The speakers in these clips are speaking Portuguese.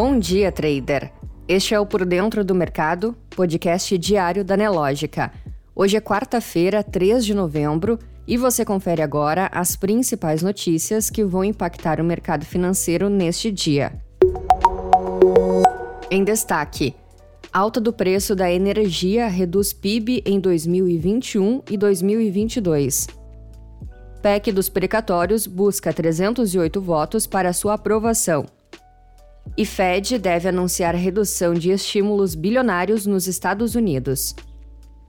Bom dia, trader. Este é o Por Dentro do Mercado, podcast diário da Nelógica. Hoje é quarta-feira, 3 de novembro, e você confere agora as principais notícias que vão impactar o mercado financeiro neste dia. Em destaque: alta do preço da energia reduz PIB em 2021 e 2022. PEC dos precatórios busca 308 votos para sua aprovação. E Fed deve anunciar redução de estímulos bilionários nos Estados Unidos.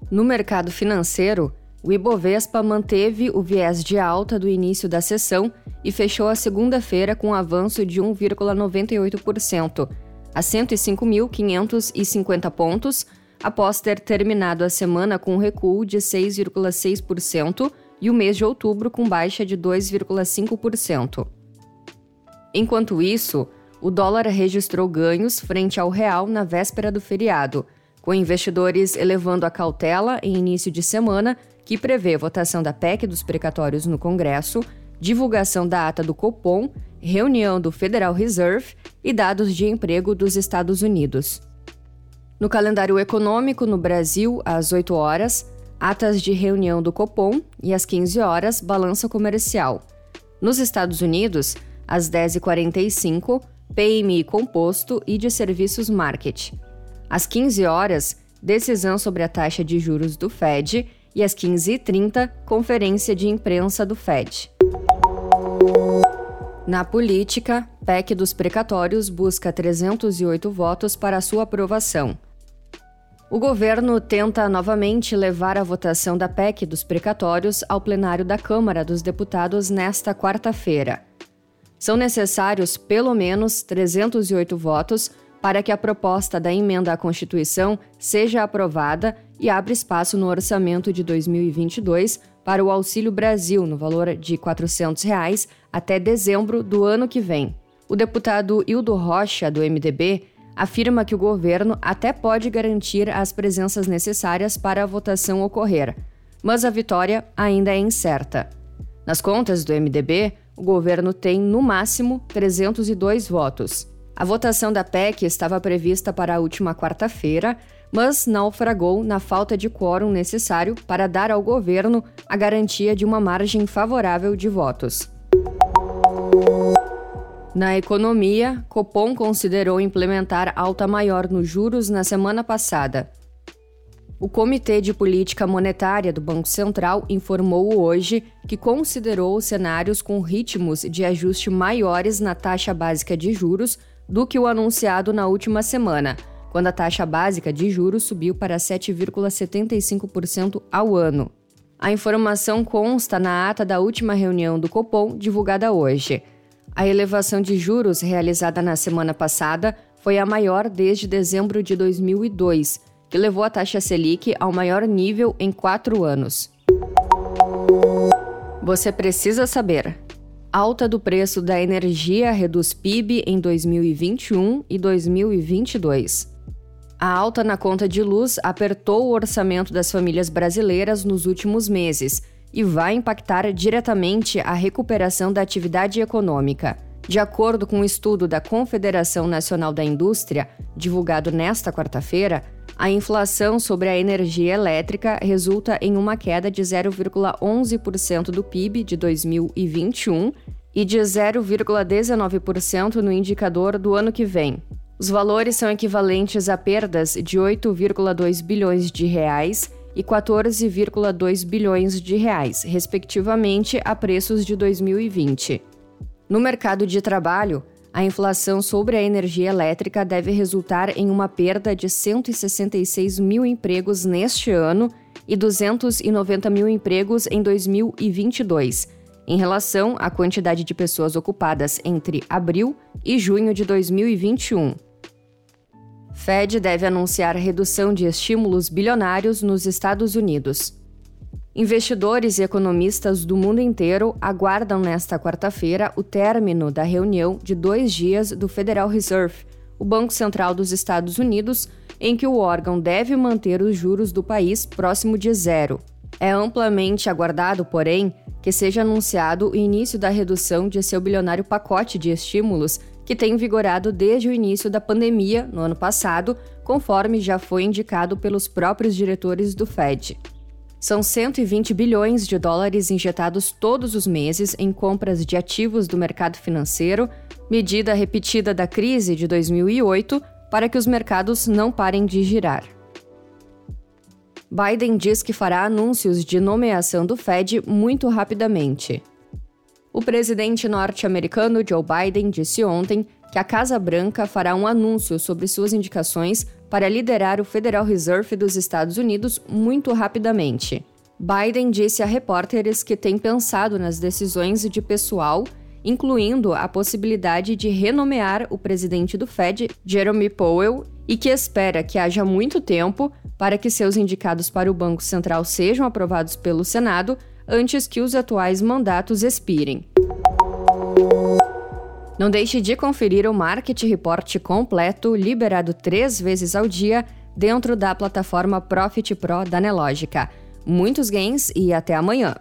No mercado financeiro, o Ibovespa manteve o viés de alta do início da sessão e fechou a segunda-feira com um avanço de 1,98%, a 105.550 pontos, após ter terminado a semana com um recuo de 6,6% e o mês de outubro com baixa de 2,5%. Enquanto isso, o dólar registrou ganhos frente ao real na véspera do feriado, com investidores elevando a cautela em início de semana, que prevê votação da PEC dos precatórios no Congresso, divulgação da ata do Copom, reunião do Federal Reserve e dados de emprego dos Estados Unidos. No calendário econômico, no Brasil, às 8 horas, atas de reunião do Copom e às 15 horas, balança comercial. Nos Estados Unidos, às 10h45, PMI composto e de serviços market. Às 15 horas, decisão sobre a taxa de juros do Fed e às 15h30, conferência de imprensa do Fed. Na política, PEC dos precatórios busca 308 votos para sua aprovação. O governo tenta novamente levar a votação da PEC dos precatórios ao plenário da Câmara dos Deputados nesta quarta-feira. São necessários pelo menos 308 votos para que a proposta da emenda à Constituição seja aprovada e abra espaço no orçamento de 2022 para o Auxílio Brasil no valor de 400 reais até dezembro do ano que vem. O deputado Hildo Rocha, do MDB, afirma que o governo até pode garantir as presenças necessárias para a votação ocorrer, mas a vitória ainda é incerta. Nas contas do MDB, o governo tem, no máximo, 302 votos. A votação da PEC estava prevista para a última quarta-feira, mas naufragou na falta de quórum necessário para dar ao governo a garantia de uma margem favorável de votos. Na economia, Copom considerou implementar alta maior nos juros na semana passada. O Comitê de Política Monetária do Banco Central informou hoje que considerou cenários com ritmos de ajuste maiores na taxa básica de juros do que o anunciado na última semana, quando a taxa básica de juros subiu para 7,75% ao ano. A informação consta na ata da última reunião do Copom, divulgada hoje. A elevação de juros realizada na semana passada foi a maior desde dezembro de 2002 que levou a taxa Selic ao maior nível em quatro anos. Você precisa saber. Alta do preço da energia reduz PIB em 2021 e 2022. A alta na conta de luz apertou o orçamento das famílias brasileiras nos últimos meses e vai impactar diretamente a recuperação da atividade econômica. De acordo com um estudo da Confederação Nacional da Indústria, divulgado nesta quarta-feira, a inflação sobre a energia elétrica resulta em uma queda de 0,11% do PIB de 2021 e de 0,19% no indicador do ano que vem. Os valores são equivalentes a perdas de 8,2 bilhões de reais e 14,2 bilhões de reais, respectivamente, a preços de 2020. No mercado de trabalho, a inflação sobre a energia elétrica deve resultar em uma perda de 166 mil empregos neste ano e 290 mil empregos em 2022, em relação à quantidade de pessoas ocupadas entre abril e junho de 2021. Fed deve anunciar redução de estímulos bilionários nos Estados Unidos. Investidores e economistas do mundo inteiro aguardam nesta quarta-feira o término da reunião de dois dias do Federal Reserve, o Banco Central dos Estados Unidos, em que o órgão deve manter os juros do país próximo de zero. É amplamente aguardado, porém, que seja anunciado o início da redução de seu bilionário pacote de estímulos que tem vigorado desde o início da pandemia, no ano passado, conforme já foi indicado pelos próprios diretores do Fed. São 120 bilhões de dólares injetados todos os meses em compras de ativos do mercado financeiro, medida repetida da crise de 2008, para que os mercados não parem de girar. Biden diz que fará anúncios de nomeação do Fed muito rapidamente. O presidente norte-americano Joe Biden disse ontem que a Casa Branca fará um anúncio sobre suas indicações para liderar o Federal Reserve dos Estados Unidos muito rapidamente. Biden disse a repórteres que tem pensado nas decisões de pessoal, incluindo a possibilidade de renomear o presidente do Fed, Jeremy Powell, e que espera que haja muito tempo para que seus indicados para o Banco Central sejam aprovados pelo Senado antes que os atuais mandatos expirem. Não deixe de conferir o Market Report completo, liberado três vezes ao dia, dentro da plataforma Profit Pro da Nelogica. Muitos gains e até amanhã!